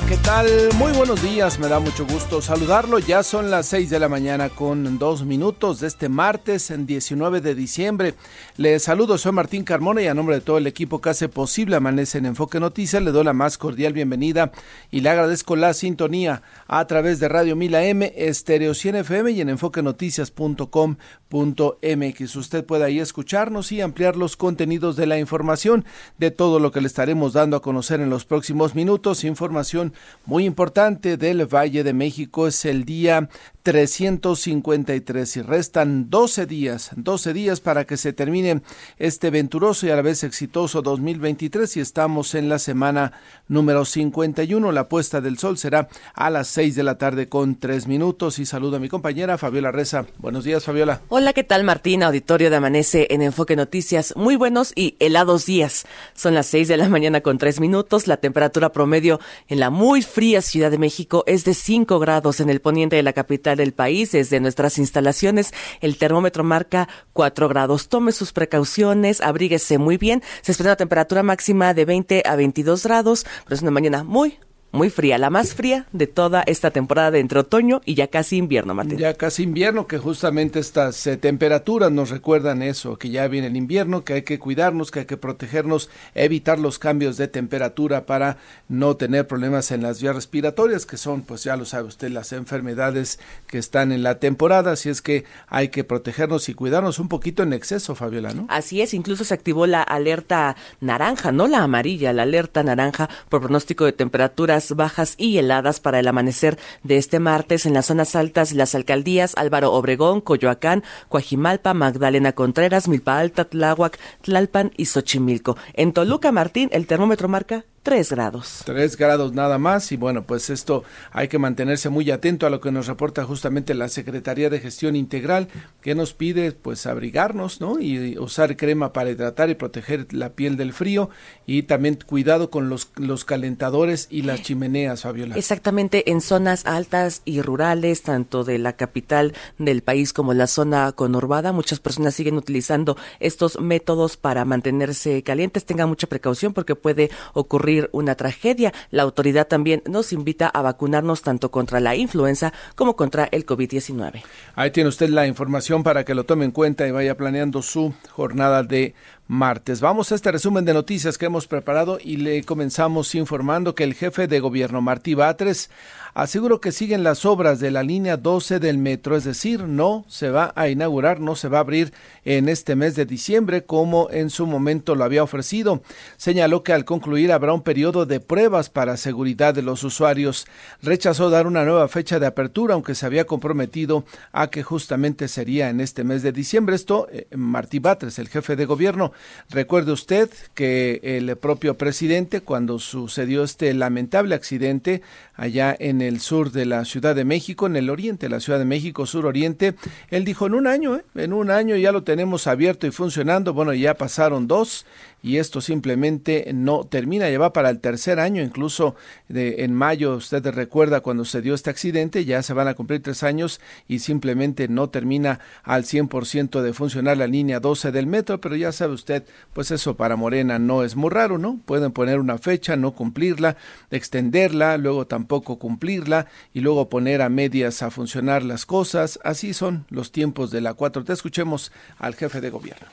¿Qué tal? Muy buenos días, me da mucho gusto saludarlo. Ya son las 6 de la mañana con dos minutos de este martes, en 19 de diciembre. Le saludo, soy Martín Carmona y a nombre de todo el equipo que hace posible Amanece en Enfoque Noticias, le doy la más cordial bienvenida y le agradezco la sintonía a través de Radio Mila M, Estereo 100 FM y en enfoquenoticias.com.mx. Usted puede ahí escucharnos y ampliar los contenidos de la información de todo lo que le estaremos dando a conocer en los próximos minutos. Información muy importante del Valle de México es el día 353 y restan 12 días, 12 días para que se termine este venturoso y a la vez exitoso 2023 y estamos en la semana número 51. La puesta del sol será a las 6 de la tarde con 3 minutos y saludo a mi compañera Fabiola Reza. Buenos días, Fabiola. Hola, ¿qué tal, Martín? Auditorio de Amanece en Enfoque Noticias. Muy buenos y helados días. Son las 6 de la mañana con 3 minutos. La temperatura promedio en la muy fría Ciudad de México es de 5 grados en el poniente de la capital del país. Desde nuestras instalaciones, el termómetro marca 4 grados. Tome sus precauciones, abríguese muy bien. Se espera una temperatura máxima de 20 a 22 grados, pero es una mañana muy, muy fría, la más fría de toda esta temporada de entre otoño y ya casi invierno, Martín. Ya casi invierno, que justamente estas eh, temperaturas nos recuerdan eso, que ya viene el invierno, que hay que cuidarnos, que hay que protegernos, evitar los cambios de temperatura para no tener problemas en las vías respiratorias, que son, pues ya lo sabe usted, las enfermedades que están en la temporada, así es que hay que protegernos y cuidarnos un poquito en exceso, Fabiola, ¿no? Así es, incluso se activó la alerta naranja, no la amarilla, la alerta naranja por pronóstico de temperaturas bajas y heladas para el amanecer de este martes en las zonas altas las alcaldías Álvaro Obregón, Coyoacán, Coajimalpa, Magdalena Contreras, Milpa Alta, Tláhuac, Tlalpan y Xochimilco. En Toluca, Martín, el termómetro marca 3 grados. 3 grados nada más y bueno, pues esto hay que mantenerse muy atento a lo que nos reporta justamente la Secretaría de Gestión Integral que nos pide pues abrigarnos, ¿no? Y usar crema para hidratar y proteger la piel del frío y también cuidado con los, los calentadores y las chimeneas, Fabiola. Exactamente, en zonas altas y rurales, tanto de la capital del país como la zona conurbada, muchas personas siguen utilizando estos métodos para mantenerse calientes. Tengan mucha precaución porque puede ocurrir una tragedia. La autoridad también nos invita a vacunarnos tanto contra la influenza como contra el COVID-19. Ahí tiene usted la información para que lo tome en cuenta y vaya planeando su jornada de martes. Vamos a este resumen de noticias que hemos preparado y le comenzamos informando que el jefe de gobierno Martí Batres aseguró que siguen las obras de la línea 12 del metro, es decir, no se va a inaugurar, no se va a abrir en este mes de diciembre como en su momento lo había ofrecido. Señaló que al concluir habrá un periodo de pruebas para seguridad de los usuarios. Rechazó dar una nueva fecha de apertura, aunque se había comprometido a que justamente sería en este mes de diciembre. Esto, eh, Martí Batres, el jefe de gobierno. Recuerde usted que el propio presidente, cuando sucedió este lamentable accidente allá en el sur de la Ciudad de México, en el oriente la Ciudad de México, sur-oriente, él dijo en un año, ¿eh? en un año ya lo tenemos abierto y funcionando. Bueno, ya pasaron dos y esto simplemente no termina, ya va para el tercer año, incluso de, en mayo, usted recuerda cuando se dio este accidente, ya se van a cumplir tres años y simplemente no termina al 100% de funcionar la línea 12 del metro, pero ya sabe usted, pues eso para Morena no es muy raro, ¿no? Pueden poner una fecha, no cumplirla, extenderla, luego tampoco cumplirla y luego poner a medias a funcionar las cosas, así son los tiempos de la 4T. Escuchemos al jefe de gobierno.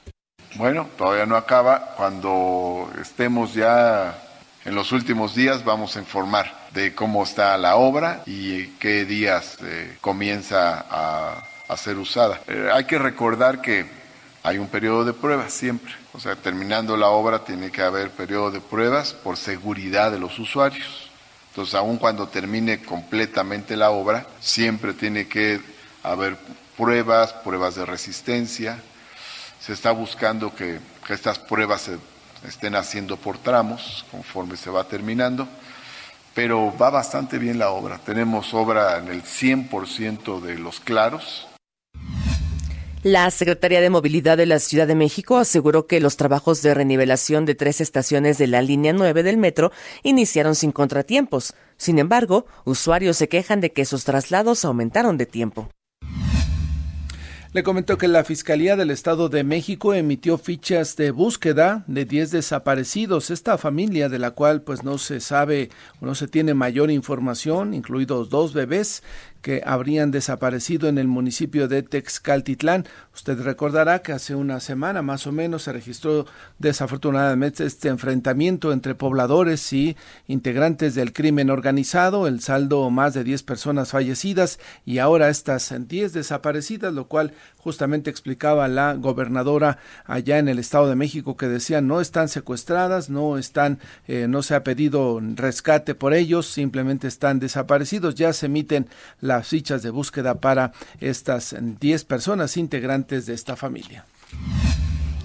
Bueno, todavía no acaba. Cuando estemos ya en los últimos días vamos a informar de cómo está la obra y qué días eh, comienza a, ser usada. Eh, hay que recordar que hay un periodo de pruebas siempre. O sea, terminando la obra tiene que haber periodo de pruebas por seguridad de los usuarios. Entonces, aun cuando termine completamente la obra, siempre tiene que haber pruebas, pruebas de resistencia, se está buscando que, estas pruebas se estén haciendo por tramos conforme se va terminando, pero va bastante bien la obra. Tenemos obra en el 100% de los claros, La Secretaría de Movilidad de la Ciudad de México aseguró que los trabajos de renivelación de tres estaciones de la línea 9 del metro iniciaron sin contratiempos. Sin embargo, usuarios se quejan de que sus traslados aumentaron de tiempo. Le comentó que la Fiscalía del Estado de México emitió fichas de búsqueda de 10 desaparecidos. Esta familia de la cual pues no se sabe o no se tiene mayor información, incluidos dos bebés, que habrían desaparecido en el municipio de Texcaltitlán. Usted recordará que hace una semana más o menos se registró desafortunadamente este enfrentamiento entre pobladores y integrantes del crimen organizado, el saldo más de 10 personas fallecidas y ahora estas 10 desaparecidas, lo cual justamente explicaba la gobernadora allá en el Estado de México que decía no están secuestradas, no están, eh, no se ha pedido rescate por ellos, simplemente están desaparecidos. Ya se emiten las fichas de búsqueda para estas 10 personas integrantes de esta familia.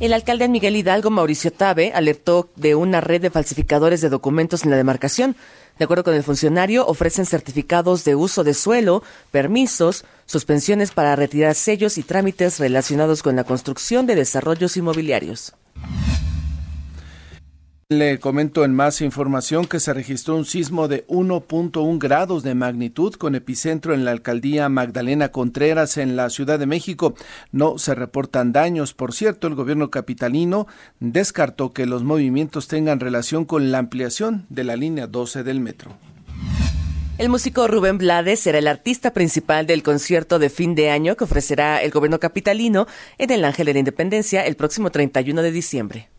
El alcalde Miguel Hidalgo, Mauricio Tabe, alertó de una red de falsificadores de documentos en la demarcación. De acuerdo con el funcionario, ofrecen certificados de uso de suelo, permisos, suspensiones para retirar sellos y trámites relacionados con la construcción de desarrollos inmobiliarios. Le comento en más información que se registró un sismo de 1.1 grados de magnitud con epicentro en la alcaldía Magdalena Contreras en la Ciudad de México. No se reportan daños. Por cierto, el gobierno capitalino descartó que los movimientos tengan relación con la ampliación de la línea 12 del metro. El músico Rubén Blades será el artista principal del concierto de fin de año que ofrecerá el gobierno capitalino en el Ángel de la Independencia el próximo 31 de diciembre.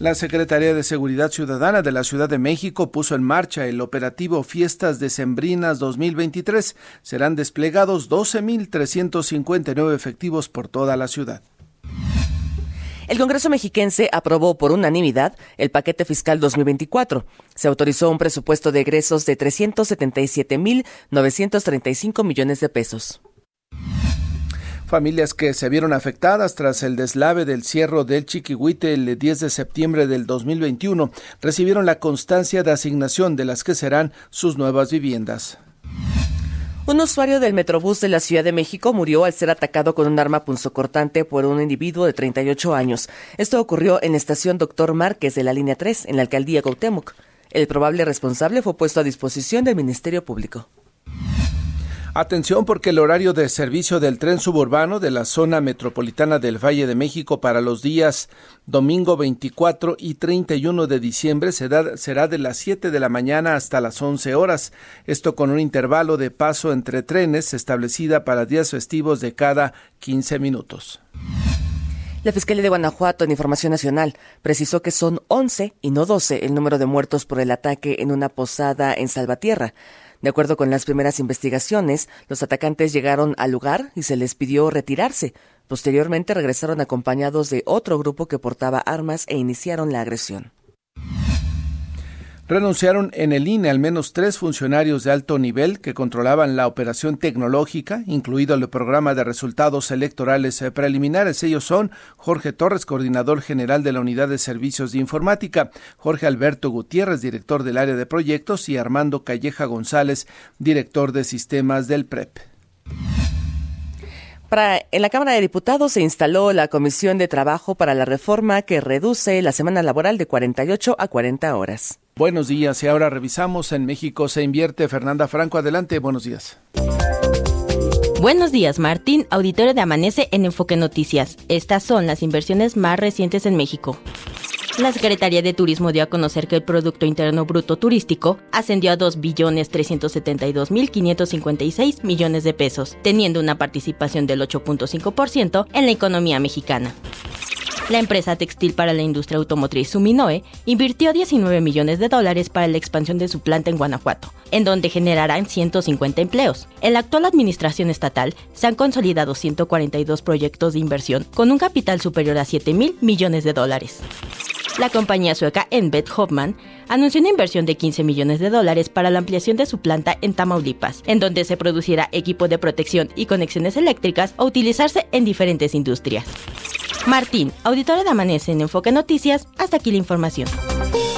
La Secretaría de Seguridad Ciudadana de la Ciudad de México puso en marcha el operativo Fiestas Decembrinas 2023. Serán desplegados 12.359 efectivos por toda la ciudad. El Congreso mexiquense aprobó por unanimidad el paquete fiscal 2024. Se autorizó un presupuesto de egresos de 377.935 millones de pesos. Familias que se vieron afectadas tras el deslave del cierre del Chiquihuite el 10 de septiembre del 2021 recibieron la constancia de asignación de las que serán sus nuevas viviendas. Un usuario del Metrobús de la Ciudad de México murió al ser atacado con un arma punzocortante por un individuo de 38 años. Esto ocurrió en la estación Doctor Márquez de la línea 3, en la alcaldía Gautemoc. El probable responsable fue puesto a disposición del Ministerio Público. Atención porque el horario de servicio del tren suburbano de la zona metropolitana del Valle de México para los días domingo 24 y 31 de diciembre será, de las 7 de la mañana hasta las 11 horas. Esto con un intervalo de paso entre trenes establecida para días festivos de cada 15 minutos. La Fiscalía de Guanajuato, en Información Nacional, precisó que son 11 y no 12 el número de muertos por el ataque en una posada en Salvatierra. De acuerdo con las primeras investigaciones, los atacantes llegaron al lugar y se les pidió retirarse. Posteriormente regresaron acompañados de otro grupo que portaba armas e iniciaron la agresión. Renunciaron en el INE al menos tres funcionarios de alto nivel que controlaban la operación tecnológica, incluido el programa de resultados electorales preliminares. Ellos son Jorge Torres, coordinador general de la Unidad de Servicios de Informática, Jorge Alberto Gutiérrez, director del área de proyectos, y Armando Calleja González, director de sistemas del PREP. en la Cámara de Diputados se instaló la Comisión de Trabajo para la Reforma que reduce la semana laboral de 48 a 40 horas. Buenos días y ahora revisamos en México se invierte. Fernanda Franco, adelante, buenos días. Buenos días, Martín, auditorio de Amanece en Enfoque Noticias. Estas son las inversiones más recientes en México. La Secretaría de Turismo dio a conocer que el Producto Interno Bruto Turístico ascendió a 2.372.556 millones de pesos, teniendo una participación del 8.5% en la economía mexicana. La empresa textil para la industria automotriz Suminoe invirtió 19 millones de dólares para la expansión de su planta en Guanajuato, en donde generarán 150 empleos. En la actual administración estatal se han consolidado 142 proyectos de inversión con un capital superior a 7 mil millones de dólares. La compañía sueca Envet Hoffman anunció una inversión de 15 millones de dólares para la ampliación de su planta en Tamaulipas, en donde se producirá equipo de protección y conexiones eléctricas a utilizarse en diferentes industrias. Martín, auditora de Amanece en Enfoque Noticias, hasta aquí la información.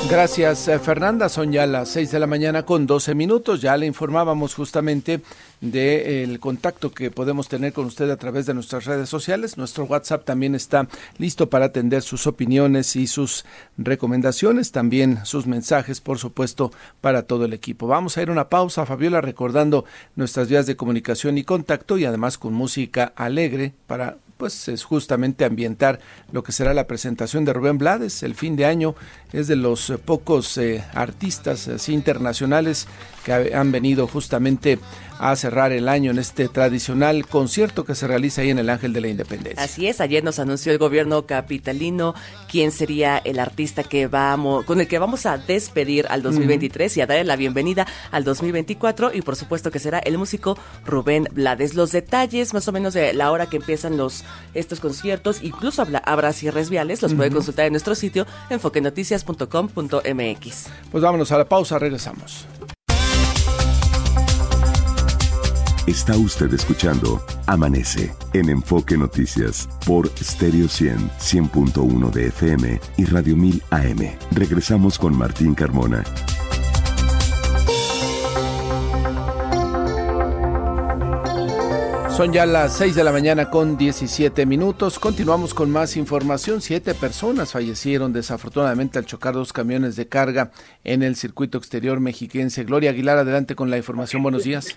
Gracias, eh, Fernanda. Son ya las 6 de la mañana con 12 minutos. Ya le informábamos justamente del contacto que podemos tener con usted a través de nuestras redes sociales. Nuestro WhatsApp también está listo para atender sus opiniones y sus recomendaciones, también sus mensajes, por supuesto, para todo el equipo. Vamos a ir a una pausa, Fabiola, recordando nuestras vías de comunicación y contacto y además con música alegre para pues es justamente ambientar lo que será la presentación de Rubén Blades. El fin de año es de los eh, pocos eh, artistas internacionales que han venido justamente a cerrar el año en este tradicional concierto que se realiza ahí en el Ángel de la Independencia. Así es, ayer nos anunció el gobierno capitalino quién sería el artista que vamos, con el que vamos a despedir al 2023 y a darle la bienvenida al 2024 y por supuesto que será el músico Rubén Blades. Los detalles más o menos de la hora que empiezan los estos conciertos, incluso habrá cierres viales, los puede consultar en nuestro sitio enfoquenoticias.com.mx. Pues vámonos a la pausa, regresamos. Está usted escuchando Amanece en Enfoque Noticias por Stereo 100, 100.1 de FM y Radio 1000 AM. Regresamos con Martín Carmona. Son ya las 6 de la mañana con 17 minutos. Continuamos con más información. Siete personas fallecieron desafortunadamente al chocar dos camiones de carga en el circuito exterior mexiquense. Gloria Aguilar, adelante con la información. Buenos días.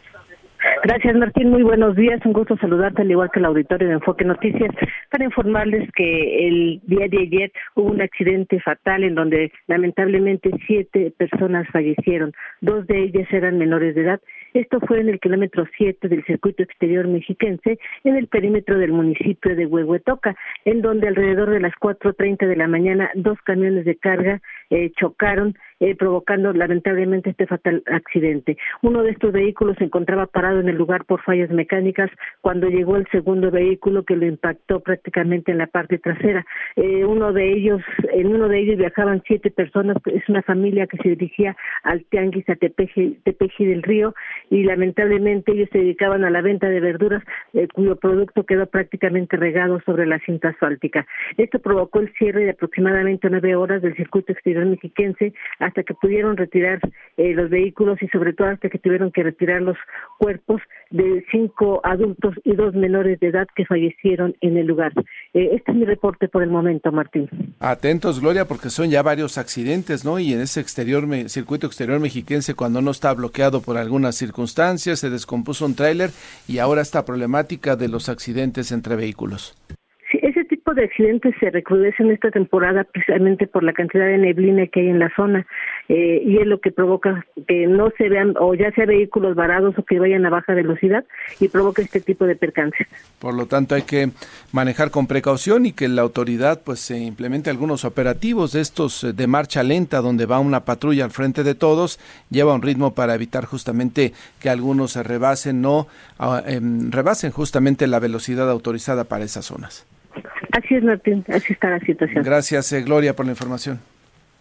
Gracias, Martín. Muy buenos días. Un gusto saludarte, al igual que el auditorio de Enfoque Noticias, para informarles que el día de ayer hubo un accidente fatal en donde lamentablemente siete personas fallecieron. Dos de ellas eran menores de edad. Esto fue en el kilómetro 7 del circuito exterior mexiquense, en el perímetro del municipio de Huehuetoca, en donde alrededor de las 4.30 de la mañana dos camiones de carga eh, chocaron eh, provocando lamentablemente este fatal accidente. Uno de estos vehículos se encontraba parado en el lugar por fallas mecánicas cuando llegó el segundo vehículo que lo impactó prácticamente en la parte trasera. Eh, uno de ellos, en uno de ellos viajaban siete personas, es una familia que se dirigía al Tianguis a Tepeji, del Río y lamentablemente ellos se dedicaban a la venta de verduras eh, cuyo producto quedó prácticamente regado sobre la cinta asfáltica. Esto provocó el cierre de aproximadamente nueve horas del circuito exterior mexiquense hasta que pudieron retirar eh, los vehículos y sobre todo hasta que tuvieron que retirar los cuerpos de cinco adultos y dos menores de edad que fallecieron en el lugar. Eh, este es mi reporte por el momento, Martín. Atentos, Gloria, porque son ya varios accidentes, ¿no? Y en ese exterior, circuito exterior mexiquense, cuando no está bloqueado por algunas circunstancias, se descompuso un tráiler y ahora esta problemática de los accidentes entre vehículos de accidentes se recrudece en esta temporada precisamente por la cantidad de neblina que hay en la zona eh, y es lo que provoca que no se vean o ya sea vehículos varados o que vayan a baja velocidad y provoca este tipo de percances. Por lo tanto hay que manejar con precaución y que la autoridad pues se implemente algunos operativos de estos eh, de marcha lenta donde va una patrulla al frente de todos, lleva un ritmo para evitar justamente que algunos se rebasen, no em, rebasen justamente la velocidad autorizada para esas zonas. Así es, Martín, así está la situación. Gracias, eh, Gloria, por la información.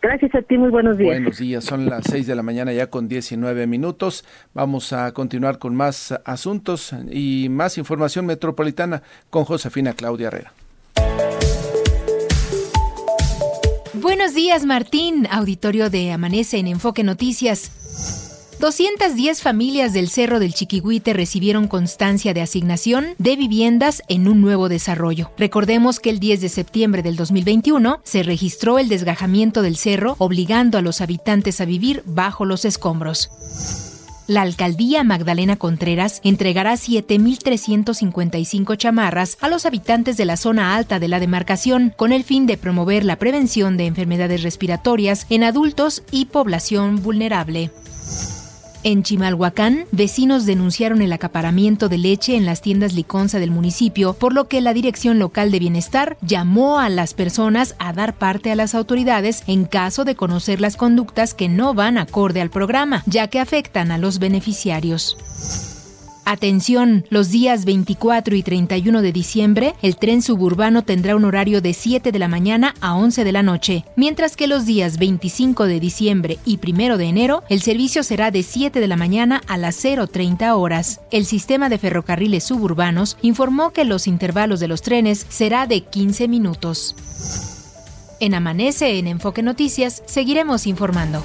Gracias a ti, muy buenos días. Buenos días, son las 6 de la mañana ya con 19 minutos. Vamos a continuar con más asuntos y más información metropolitana con Josefina Claudia Herrera. Buenos días, Martín, auditorio de Amanece en Enfoque Noticias. 210 familias del Cerro del Chiquihuite recibieron constancia de asignación de viviendas en un nuevo desarrollo. Recordemos que el 10 de septiembre del 2021 se registró el desgajamiento del cerro, obligando a los habitantes a vivir bajo los escombros. La alcaldía Magdalena Contreras entregará 7.355 chamarras a los habitantes de la zona alta de la demarcación con el fin de promover la prevención de enfermedades respiratorias en adultos y población vulnerable. En Chimalhuacán, vecinos denunciaron el acaparamiento de leche en las tiendas Liconza del municipio, por lo que la Dirección Local de Bienestar llamó a las personas a dar parte a las autoridades en caso de conocer las conductas que no van acorde al programa, ya que afectan a los beneficiarios. Atención, los días 24 y 31 de diciembre, el tren suburbano tendrá un horario de 7 de la mañana a 11 de la noche, mientras que los días 25 de diciembre y 1 de enero, el servicio será de 7 de la mañana a las 0.30 horas. El sistema de ferrocarriles suburbanos informó que los intervalos de los trenes será de 15 minutos. En Amanece en Enfoque Noticias seguiremos informando.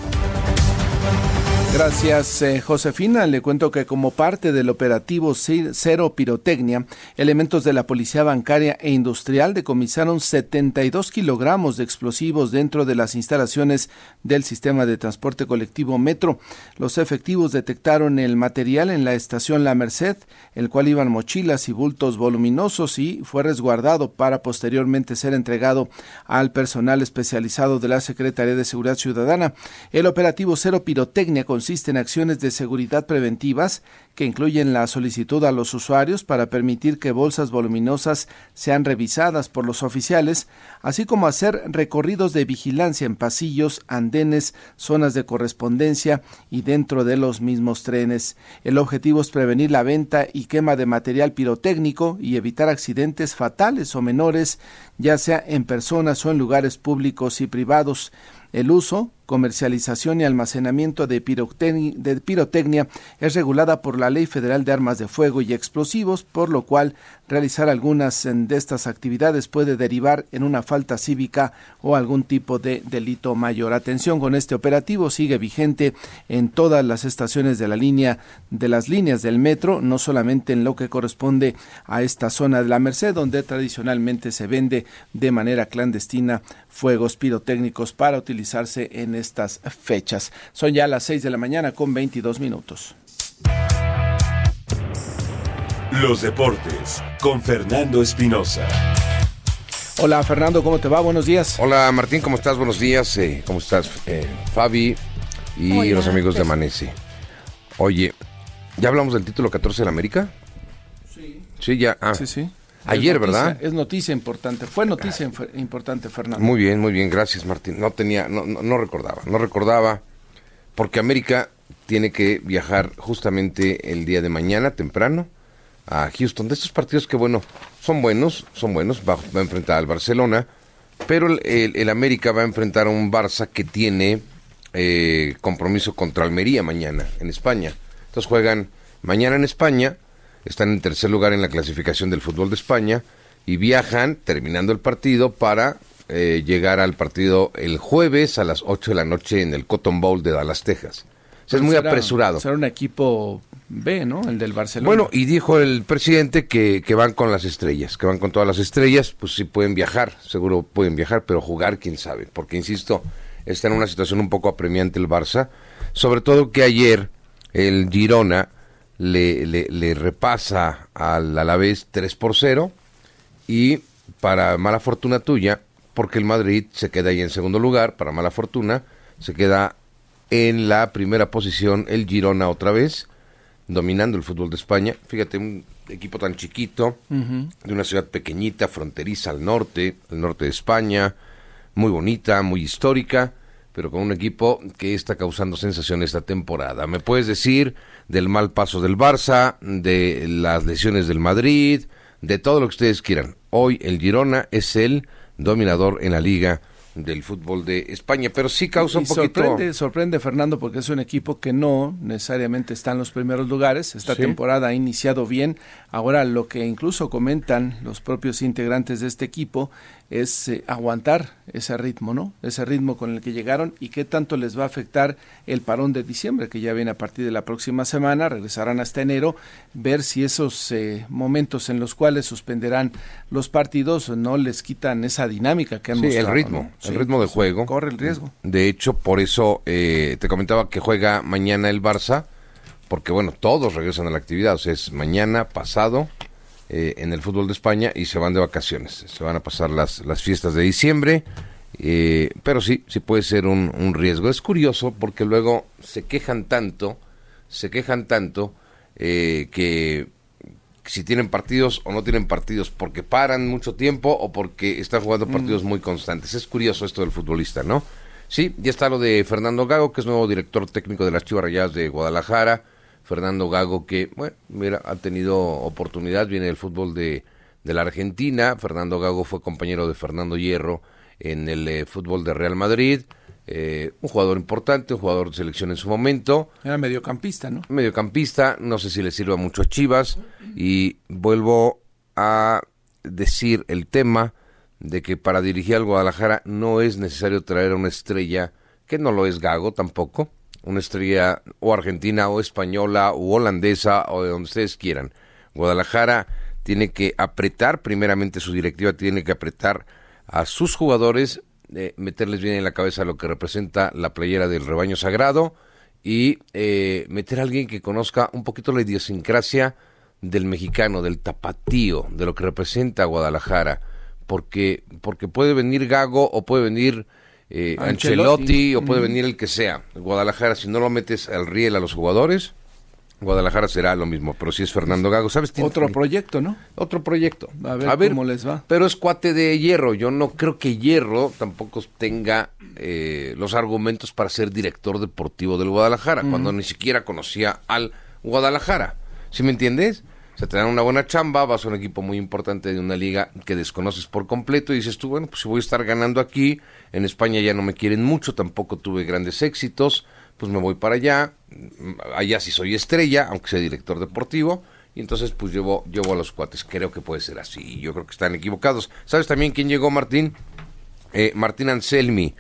Gracias, eh, Josefina. Le cuento que como parte del operativo Cero Pirotecnia, elementos de la Policía Bancaria e Industrial decomisaron 72 kilogramos de explosivos dentro de las instalaciones del sistema de transporte colectivo Metro. Los efectivos detectaron el material en la estación La Merced, el cual iban mochilas y bultos voluminosos y fue resguardado para posteriormente ser entregado al personal especializado de la Secretaría de Seguridad Ciudadana. El operativo Cero Pirotecnia con consiste acciones de seguridad preventivas que incluyen la solicitud a los usuarios para permitir que bolsas voluminosas sean revisadas por los oficiales, así como hacer recorridos de vigilancia en pasillos, andenes, zonas de correspondencia y dentro de los mismos trenes. El objetivo es prevenir la venta y quema de material pirotécnico y evitar accidentes fatales o menores, ya sea en personas o en lugares públicos y privados. El uso, comercialización y almacenamiento de, pirotecnia es regulada por la Ley Federal de Armas de Fuego y Explosivos, por lo cual realizar algunas de estas actividades puede derivar en una falta cívica o algún tipo de delito mayor. Atención con este operativo, sigue vigente en todas las estaciones de la línea de las líneas del metro, no solamente en lo que corresponde a esta zona de la Merced, donde tradicionalmente se vende de manera clandestina fuegos pirotécnicos para utilizarse en estas fechas. Son ya las 6 de la mañana con 22 minutos. Los deportes con Fernando Espinosa. Hola Fernando, ¿cómo te va? Buenos días. Hola Martín, ¿cómo estás? Buenos días. Eh, ¿Cómo estás? Eh, Fabi y los amigos de Amanece. Oye, ¿ya hablamos del título 14 de la América? Sí. Sí, ya. Ah. Sí, sí. Ayer, ¿verdad? Es noticia importante. Fue noticia importante, Fernando. Muy bien, muy bien. Gracias, Martín. No tenía, no, no, recordaba, no recordaba, porque América tiene que viajar justamente el día de mañana, temprano, a Houston. De estos partidos que, bueno, son buenos, son buenos. Va, a enfrentar al Barcelona, pero el, América va a enfrentar a un Barça que tiene eh, compromiso contra Almería mañana, en España. Entonces juegan mañana en España están en tercer lugar en la clasificación del fútbol de España y viajan terminando el partido para eh, llegar al partido el jueves a las 8 de la noche en el Cotton Bowl de Dallas, Texas. es muy apresurado. Será un equipo B, ¿no? El del Barcelona. Bueno, y dijo el presidente que, que van con las estrellas, que van con todas las estrellas, pues sí pueden viajar, seguro pueden viajar, pero jugar, quién sabe, porque insisto, está en una situación un poco apremiante el Barça, sobre todo que ayer el Girona le, le, repasa al Alavés 3 por 0 y para mala fortuna tuya, porque el Madrid se queda ahí en segundo lugar, para mala fortuna, se queda en la primera posición el Girona otra vez, dominando el fútbol de España. Fíjate, un equipo tan chiquito, de una ciudad pequeñita, fronteriza al norte, al norte de España, muy bonita, muy histórica, pero con un equipo que está causando sensación esta temporada. ¿Me puedes decir del mal paso del Barça, de las lesiones del Madrid, de todo lo que ustedes quieran? Hoy el Girona es el dominador en la liga del fútbol de España, pero sí causa un poquito... Sorprende, sorprende, Fernando, porque es un equipo que no necesariamente está en los primeros lugares. Esta temporada ha iniciado bien. Ahora, lo que incluso comentan los propios integrantes de este equipo es eh, aguantar ese ritmo, ¿no? Ese ritmo con el que llegaron y qué tanto les va a afectar el parón de diciembre, que ya viene a partir de la próxima semana, regresarán hasta enero, ver si esos eh, momentos en los cuales suspenderán los partidos no les quitan esa dinámica que han sí, el ritmo, el ritmo de juego. Corre el riesgo. De hecho, por eso eh, te comentaba que juega mañana el Barça, porque bueno, todos regresan a la actividad, o sea, es mañana, pasado, eh, en el fútbol de España y se van de vacaciones. Se van a pasar las, las fiestas de diciembre, eh, pero sí, sí puede ser un, un, riesgo. Es curioso porque luego se quejan tanto, se quejan tanto eh, que si tienen partidos o no tienen partidos, porque paran mucho tiempo o porque están jugando partidos muy constantes. Es curioso esto del futbolista, ¿no? Sí, ya está lo de Fernando Gago, que es nuevo director técnico de las Chivas Rayadas de Guadalajara. Fernando Gago, que, bueno, mira, ha tenido oportunidad, viene del fútbol de, de la Argentina. Fernando Gago fue compañero de Fernando Hierro en el eh, fútbol de Real Madrid. Eh, un jugador importante, un jugador de selección en su momento. Era mediocampista, ¿no? Mediocampista, no sé si le sirva mucho a Chivas. Y vuelvo a decir el tema de que para dirigir al Guadalajara no es necesario traer a una estrella, que no lo es Gago tampoco, una estrella o argentina o española o holandesa o de donde ustedes quieran. Guadalajara tiene que apretar, primeramente su directiva tiene que apretar a sus jugadores, eh, meterles bien en la cabeza lo que representa la playera del rebaño sagrado y eh, meter a alguien que conozca un poquito la idiosincrasia del mexicano, del tapatío, de lo que representa Guadalajara, porque, porque puede venir Gago o puede venir eh, Ancelotti, o puede venir el que sea. Guadalajara, si no lo metes al riel a los jugadores, Guadalajara será lo mismo, pero si es Fernando Gago, ¿sabes? Otro proyecto, ¿no? Otro proyecto. A ver, cómo les va. Pero es cuate de Hierro. Yo no creo que Hierro tampoco tenga eh, los argumentos para ser director deportivo del Guadalajara, cuando ni siquiera conocía al Guadalajara. ¿Sí me entiendes? Se te dan una buena chamba, vas a un equipo muy importante de una liga que desconoces por completo y dices tú, bueno, pues si voy a estar ganando aquí, en España ya no me quieren mucho, tampoco tuve grandes éxitos, pues me voy para allá, allá sí soy estrella, aunque sea director deportivo, y entonces pues llevo, llevo a los cuates, creo que puede ser así, yo creo que están equivocados. ¿Sabes también quién llegó, Martín? Eh, Martín Anselmi,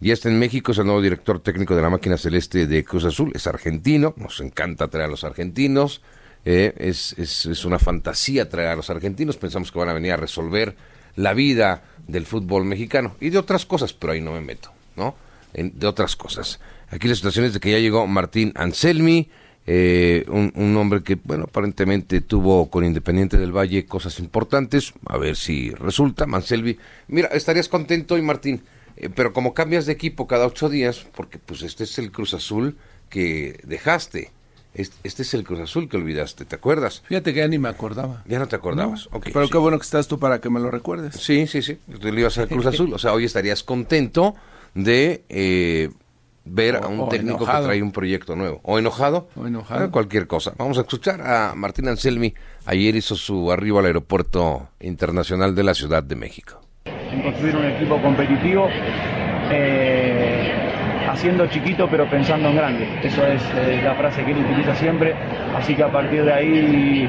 ya está en México, es el nuevo director técnico de la máquina celeste de Cruz Azul, es argentino, nos encanta traer a los argentinos, eh, es, es, una fantasía traer a los argentinos, pensamos que van a venir a resolver la vida del fútbol mexicano y de otras cosas, pero ahí no me meto, ¿no? de otras cosas. Aquí la situación es de que ya llegó Martín Anselmi, eh, un, hombre que, bueno, aparentemente tuvo con Independiente del Valle cosas importantes, a ver si resulta, Anselmi. Mira, estarías contento hoy, Martín, eh, pero como cambias de equipo cada ocho días, porque pues este es el Cruz Azul que dejaste, este, es el Cruz Azul que olvidaste, ¿te acuerdas? Fíjate que ya ni me acordaba. Ya no te acordabas. pero qué bueno que estás tú para que me lo recuerdes. Sí, sí, sí. Tú le ibas al Cruz Azul. O sea, hoy estarías contento de eh, ver a un técnico que trae un proyecto nuevo. O enojado. O enojado. cualquier cosa. Vamos a escuchar a Martín Anselmi. Ayer hizo su arribo al aeropuerto internacional de la Ciudad de México. En construir un equipo competitivo. Eh haciendo chiquito pero pensando en grande. Eso es eh, la frase que él utiliza siempre. Así que a partir de ahí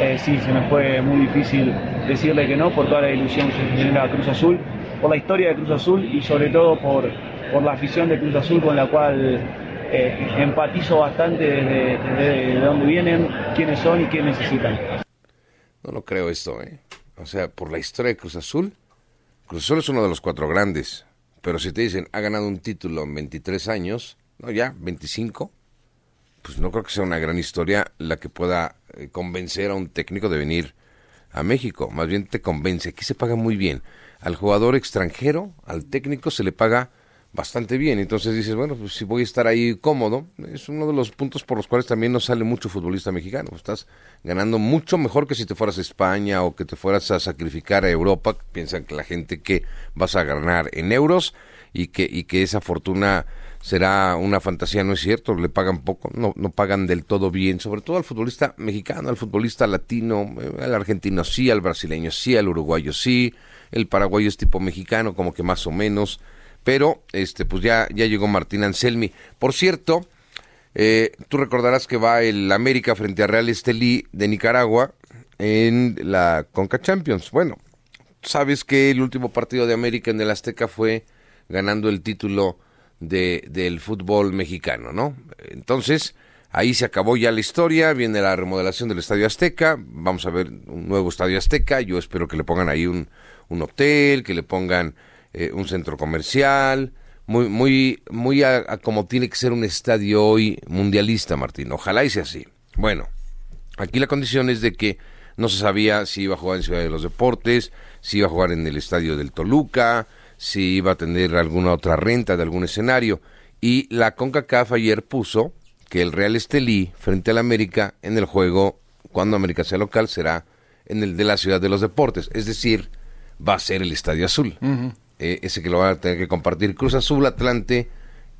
eh, sí, se me fue muy difícil decirle que no por toda la ilusión que genera Cruz Azul, por la historia de Cruz Azul y sobre todo por, por la afición de Cruz Azul con la cual eh, empatizo bastante desde, desde dónde vienen, quiénes son y qué necesitan. No lo creo esto, ¿eh? O sea, por la historia de Cruz Azul, Cruz Azul es uno de los cuatro grandes pero si te dicen, ha ganado un título en 23 años, no ya, 25, pues no creo que sea una gran historia la que pueda eh, convencer a un técnico de venir a México. Más bien te convence. Aquí se paga muy bien. Al jugador extranjero, al técnico, se le paga bastante bien. Entonces dices, bueno, pues si voy a estar ahí cómodo, es uno de los puntos por los cuales también no sale mucho futbolista mexicano. Estás ganando mucho mejor que si te fueras a España o que te fueras a sacrificar a Europa. Piensan que la gente que vas a ganar en euros y que, y que esa fortuna será una fantasía, no es cierto, le pagan poco, no, no pagan del todo bien, sobre todo al futbolista mexicano, al futbolista latino, eh, al argentino sí, al brasileño sí, al uruguayo sí, el paraguayo es tipo mexicano, como que más o menos, pero este pues ya, ya llegó Martín Anselmi. Por cierto, eh, tú recordarás que va el América frente a Real Estelí de Nicaragua en la Conca Champions. Bueno, sabes que el último partido de América en el Azteca fue ganando el título de, del fútbol mexicano, ¿no? Entonces, ahí se acabó ya la historia, viene la remodelación del Estadio Azteca, vamos a ver un nuevo Estadio Azteca, yo espero que le pongan ahí un, un hotel, que le pongan eh, un centro comercial, muy, muy, muy a, como tiene que ser un estadio hoy mundialista, Martín. Ojalá y sea así. Bueno, aquí la condición es de que no se sabía si iba a jugar en Ciudad de los Deportes, si iba a jugar en el estadio del Toluca, si iba a tener alguna otra renta de algún escenario. Y la CONCACAF ayer puso que el Real Estelí frente al América en el juego, cuando América sea local, será en el de la Ciudad de los Deportes. Es decir, va a ser el Estadio Azul. Eh, ese que lo van a tener que compartir Cruz Azul, Atlante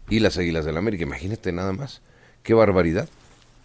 y las Águilas del la América. Imagínate nada más. Qué barbaridad.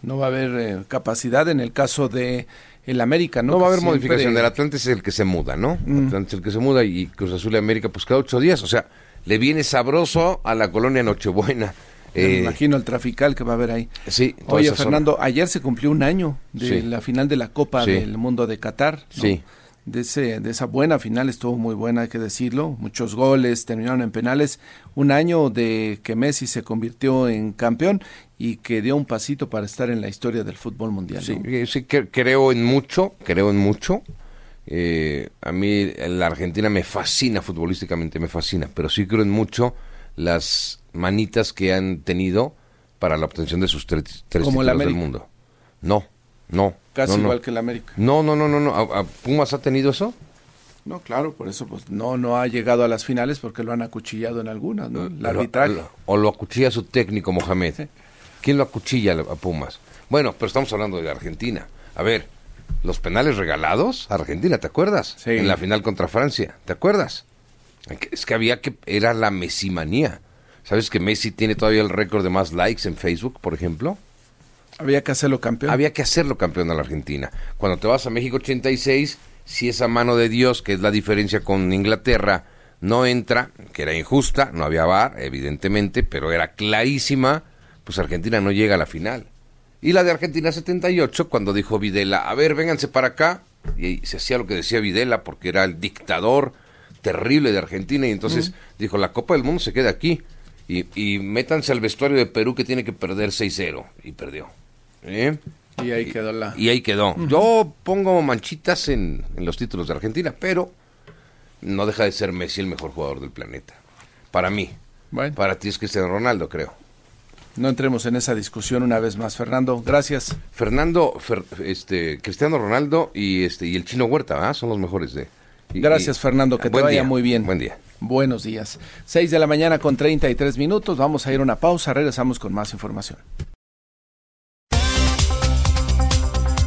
No va a haber eh, capacidad en el caso de el América, ¿no? No va a haber modificación. del Atlante es el que se muda, ¿no? Mm. Atlante es el que se muda y Cruz Azul y América, pues cada ocho días. O sea, le viene sabroso a la colonia Nochebuena. Me eh, imagino el trafical que va a haber ahí. Sí. Oye, Fernando, ayer se cumplió un año de la final de la Copa del Mundo de Qatar. Sí de, ese, de esa buena final, estuvo muy buena, hay que decirlo, muchos goles, terminaron en penales, un año de que Messi se convirtió en campeón y que dio un pasito para estar en la historia del fútbol mundial. Sí, sí creo en mucho, creo en mucho. Eh, a mí la Argentina me fascina futbolísticamente, me fascina, pero sí creo en mucho las manitas que han tenido para la obtención de sus tres, títulos del mundo. No, no. Casi igual que el América. No, no, no, no, no. ¿Pumas ha tenido eso? No, claro, por eso pues no no ha llegado a las finales porque lo han acuchillado en algunas, ¿no? El arbitraje. O lo acuchilla su técnico Mohamed. ¿Quién lo acuchilla a Pumas? Bueno, pero estamos hablando de Argentina. A ver, los penales regalados a Argentina, ¿te acuerdas? Sí. En la final contra Francia, ¿te acuerdas? Es que había que era la mesimanía. ¿Sabes que Messi tiene todavía el récord de más likes en Facebook, por ejemplo? Había que hacerlo campeón. Había que hacerlo campeón a la Argentina. Cuando te vas a México 86, si esa mano de Dios, que es la diferencia con Inglaterra, no entra, que era injusta, no había VAR, evidentemente, pero era clarísima, pues Argentina no llega a la final. Y la de Argentina 78, cuando dijo Videla, a ver, vénganse para acá, y se hacía lo que decía Videla, porque era el dictador terrible de Argentina, y entonces dijo, la Copa del Mundo se queda aquí y, métanse al vestuario de Perú que tiene que perder 6-0 y perdió. ¿Eh? Y ahí quedó la... Y ahí quedó. Yo pongo manchitas en, los títulos de Argentina, pero no deja de ser Messi el mejor jugador del planeta. Para mí. Para ti es Cristiano Ronaldo, creo. No entremos en esa discusión una vez más, Fernando. Gracias. Fernando, este, Cristiano Ronaldo y este y el Chino Huerta, son los mejores de. Gracias, Fernando. Que te vaya muy bien. Buen día. Buenos días. 6 de la mañana con 33 minutos. Vamos a ir a una pausa. Regresamos con más información.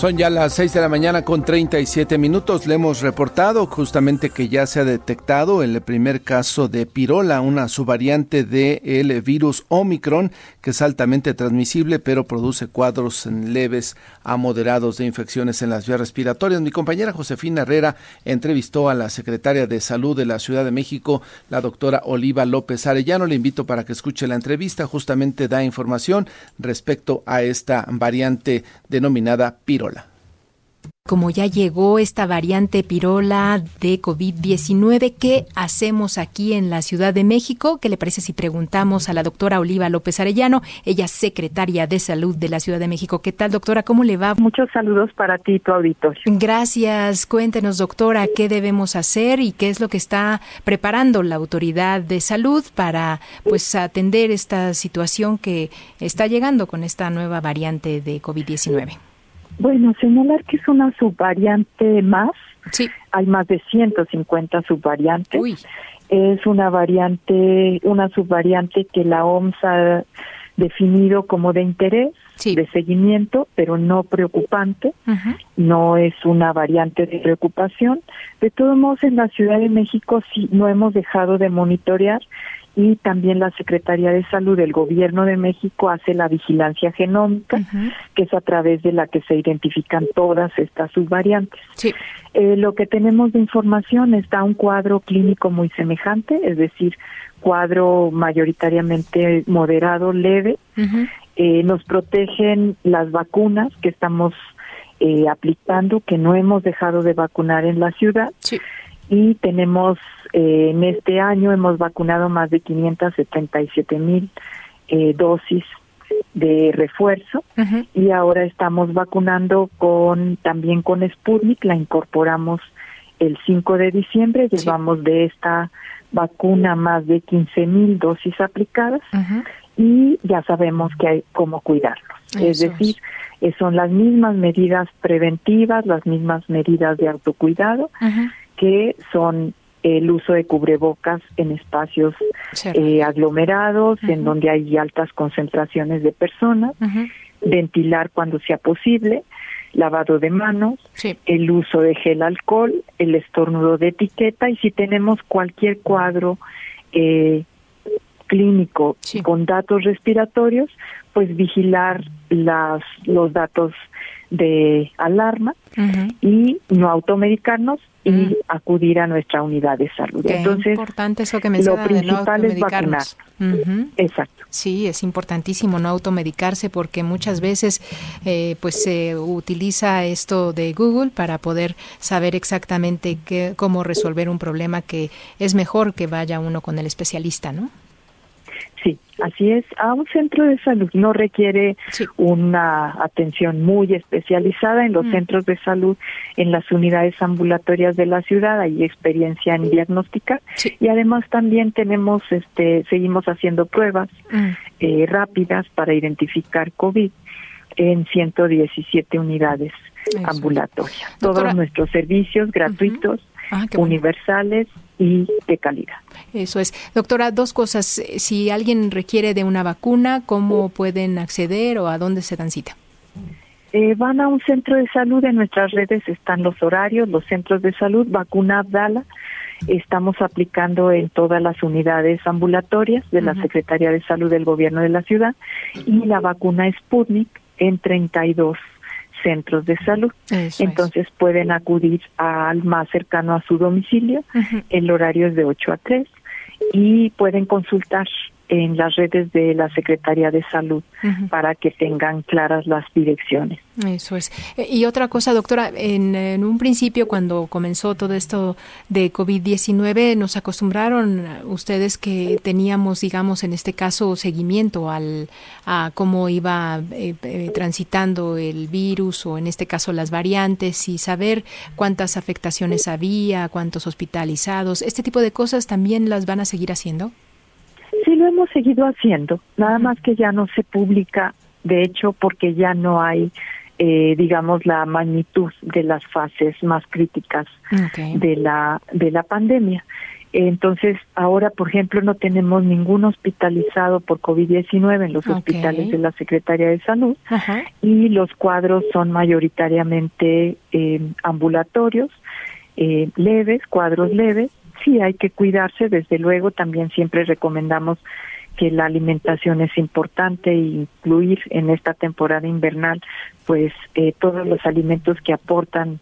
Son ya las 6 de la mañana con 37 minutos. Le hemos reportado justamente que ya se ha detectado el primer caso de pirola, una subvariante del virus Omicron que es altamente transmisible pero produce cuadros leves a moderados de infecciones en las vías respiratorias. Mi compañera Josefina Herrera entrevistó a la secretaria de Salud de la Ciudad de México, la doctora Oliva López Arellano. Le invito para que escuche la entrevista. Justamente da información respecto a esta variante denominada pirola como ya llegó esta variante pirola de COVID-19, ¿qué hacemos aquí en la Ciudad de México? ¿Qué le parece si preguntamos a la doctora Oliva López Arellano, ella es secretaria de Salud de la Ciudad de México? ¿Qué tal, doctora? ¿Cómo le va? Muchos saludos para ti, tu auditorio. Gracias. Cuéntenos, doctora, qué debemos hacer y qué es lo que está preparando la autoridad de salud para pues atender esta situación que está llegando con esta nueva variante de COVID-19. Bueno, señalar que es una subvariante más. Sí. Hay más de 150 subvariantes. Es una variante, una subvariante que la OMS ha definido como de interés, de seguimiento, pero no preocupante. No es una variante de preocupación. De todos modos, en la Ciudad de México sí no hemos dejado de monitorear y también la Secretaría de Salud del Gobierno de México hace la vigilancia genómica, que es a través de la que se identifican todas estas subvariantes. Sí. Eh, lo que tenemos de información está un cuadro clínico muy semejante, es decir, cuadro mayoritariamente moderado, leve. eh, nos protegen las vacunas que estamos eh, aplicando, que no hemos dejado de vacunar en la ciudad. Sí y tenemos eh, en este año hemos vacunado más de 577 mil eh, dosis de refuerzo y ahora estamos vacunando con también con Sputnik, la incorporamos el 5 de diciembre, llevamos de esta vacuna más de 15 mil dosis aplicadas y ya sabemos que hay cómo cuidarlos. es decir, eh, son las mismas medidas preventivas, las mismas medidas de autocuidado que son el uso de cubrebocas en espacios eh, aglomerados, en donde hay altas concentraciones de personas, ventilar cuando sea posible, lavado de manos, el uso de gel alcohol, el estornudo de etiqueta y si tenemos cualquier cuadro eh, clínico con datos respiratorios, pues vigilar las, los datos de alarma y no automedicarnos y mm. acudir a nuestra unidad de salud. Entonces, importante eso que lo principal es vacunar. Exacto. Sí, es importantísimo no automedicarse porque muchas veces eh, pues se utiliza esto de Google para poder saber exactamente qué, cómo resolver un problema que es mejor que vaya uno con el especialista, ¿no? Sí, así es. A un centro de salud no requiere una atención muy especializada en los mm. centros de salud, en las unidades ambulatorias de la ciudad, hay experiencia en diagnóstica y además también tenemos, este, seguimos haciendo pruebas mm. eh, rápidas para identificar COVID en 117 unidades ambulatorias. Todos nuestros servicios gratuitos, ah, universales y de calidad. Eso es. Doctora, dos cosas. Si alguien requiere de una vacuna, ¿cómo pueden acceder o a dónde se dan cita? Eh, van a un centro de salud, en nuestras redes están los horarios, los centros de salud, vacuna Abdala, estamos aplicando en todas las unidades ambulatorias de la Secretaría de Salud del Gobierno de la ciudad y la vacuna Sputnik en 32 centros de salud. Entonces pueden acudir al más cercano a su domicilio. El horario es de 8 a 3 y pueden consultar en las redes de la Secretaría de Salud para que tengan claras las direcciones. Eso es. Eh, y otra cosa, doctora, en, un principio cuando comenzó todo esto de COVID-19, nos acostumbraron ustedes que teníamos, digamos, en este caso, seguimiento al, a cómo iba eh, eh, transitando el virus o en este caso las variantes y saber cuántas afectaciones había, cuántos hospitalizados. ¿Este tipo de cosas también las van a seguir haciendo? Sí, lo hemos seguido haciendo, nada más que ya no se publica, de hecho, porque ya no hay, eh, digamos, la magnitud de las fases más críticas de la de la pandemia. Entonces, ahora, por ejemplo, no tenemos ningún hospitalizado por COVID-19 en los hospitales de la Secretaría de Salud y los cuadros son mayoritariamente eh, ambulatorios, eh, leves, cuadros leves, sí hay que cuidarse, desde luego también siempre recomendamos que la alimentación es importante e incluir en esta temporada invernal pues eh, todos los alimentos que aportan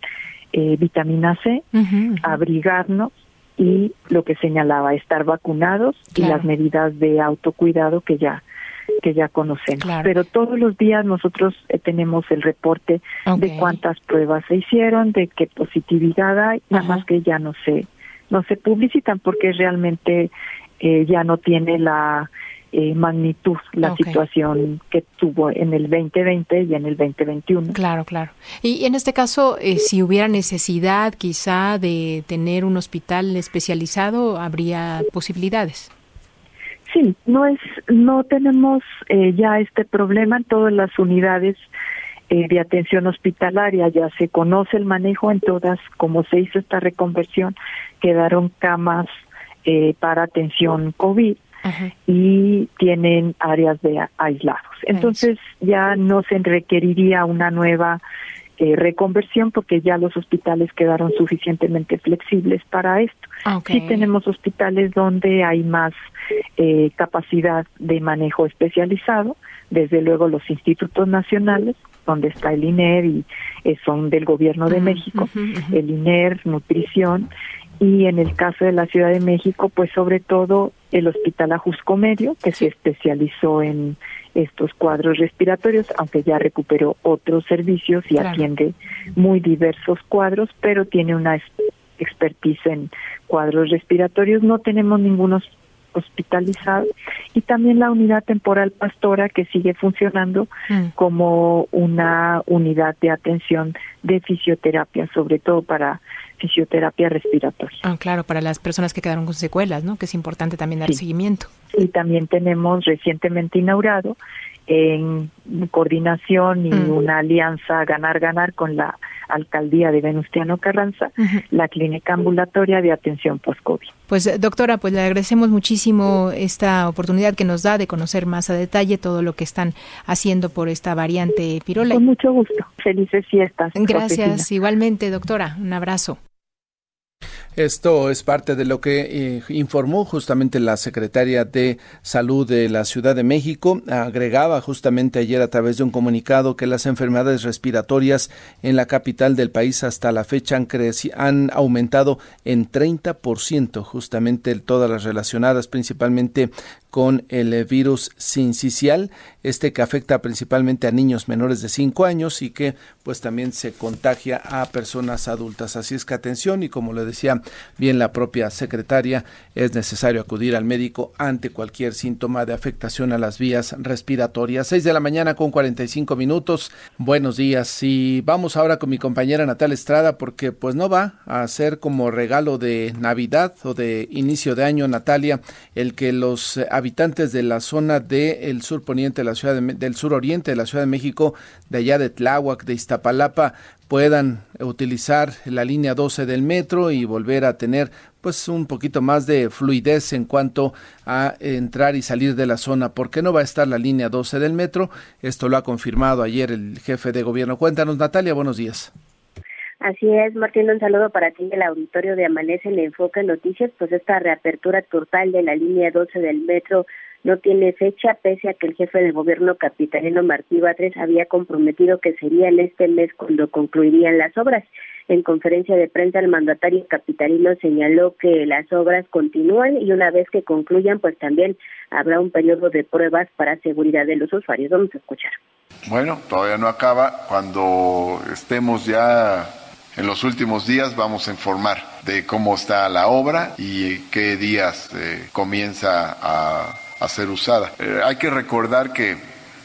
eh, vitamina C, abrigarnos y lo que señalaba, estar vacunados y las medidas de autocuidado que ya que ya conocemos. Pero todos los días nosotros eh, tenemos el reporte de cuántas pruebas se hicieron, de qué positividad hay, nada más que ya no sé no se publicitan porque realmente eh, ya no tiene la eh, magnitud la situación que tuvo en el 2020 y en el 2021. Claro, claro. Y en este caso, eh, si hubiera necesidad quizá de tener un hospital especializado, habría posibilidades. Sí, no es, no tenemos ya este problema en todas las unidades eh, de atención hospitalaria, ya se conoce el manejo en todas, como se hizo esta reconversión, quedaron camas eh, para atención COVID y tienen áreas de aislados. Entonces ya no se requeriría una nueva eh, reconversión porque ya los hospitales quedaron suficientemente flexibles para esto. Sí tenemos hospitales donde hay más eh, capacidad de manejo especializado, desde luego los institutos nacionales, donde está el INER y eh, son del gobierno de México, el INER, nutrición, y en el caso de la Ciudad de México, pues sobre todo el Hospital Ajusco Medio, que se especializó en estos cuadros respiratorios, aunque ya recuperó otros servicios y atiende muy diversos cuadros, pero tiene una expertise en cuadros respiratorios. No tenemos ningunos hospitalizado y también la unidad temporal pastora que sigue funcionando mm. como una unidad de atención de fisioterapia, sobre todo para fisioterapia respiratoria. Ah, claro, para las personas que quedaron con secuelas, ¿no? Que es importante también dar seguimiento. Y también tenemos recientemente inaugurado en coordinación y mm. una alianza ganar-ganar con la alcaldía de Venustiano Carranza, la clínica ambulatoria de atención post-COVID. Pues doctora, pues le agradecemos muchísimo esta oportunidad que nos da de conocer más a detalle todo lo que están haciendo por esta variante pirola. Con mucho gusto. Felices fiestas. Gracias, igualmente, doctora. Un abrazo. Esto es parte de lo que eh, informó justamente la secretaria de Salud de la Ciudad de México. Agregaba justamente ayer a través de un comunicado que las enfermedades respiratorias en la capital del país hasta la fecha han, han aumentado en 30%, justamente todas las relacionadas principalmente con el virus sincicial, este que afecta principalmente a niños menores de 5 años y que pues también se contagia a personas adultas. Así es que atención y como le decía bien la propia secretaria, es necesario acudir al médico ante cualquier síntoma de afectación a las vías respiratorias. 6 de la mañana con 45 minutos. Buenos días y vamos ahora con mi compañera Natal Estrada porque pues no va a ser como regalo de Navidad o de inicio de año Natalia el que los habitantes de la zona del sur poniente de la ciudad del sur oriente de la Ciudad de México, de allá de Tláhuac, de Iztapalapa, puedan utilizar la línea 12 del metro y volver a tener pues un poquito más de fluidez en cuanto a entrar y salir de la zona. ¿Por qué no va a estar la línea 12 del metro? Esto lo ha confirmado ayer el jefe de gobierno. Cuéntanos, Natalia, buenos días. Así es, Martín, un saludo para ti del auditorio de Amanece en Enfoque Noticias, pues esta reapertura total de la línea 12 del metro no tiene fecha, pese a que el jefe del gobierno capitalino Martí Batres había comprometido que sería en este mes cuando concluirían las obras. En conferencia de prensa, el mandatario capitalino señaló que las obras continúan y una vez que concluyan, pues también habrá un periodo de pruebas para seguridad de los usuarios. Vamos a escuchar. Bueno, todavía no acaba. Cuando estemos ya en los últimos días vamos a informar de cómo está la obra y qué días eh, comienza a, ser usada. Eh, hay que recordar que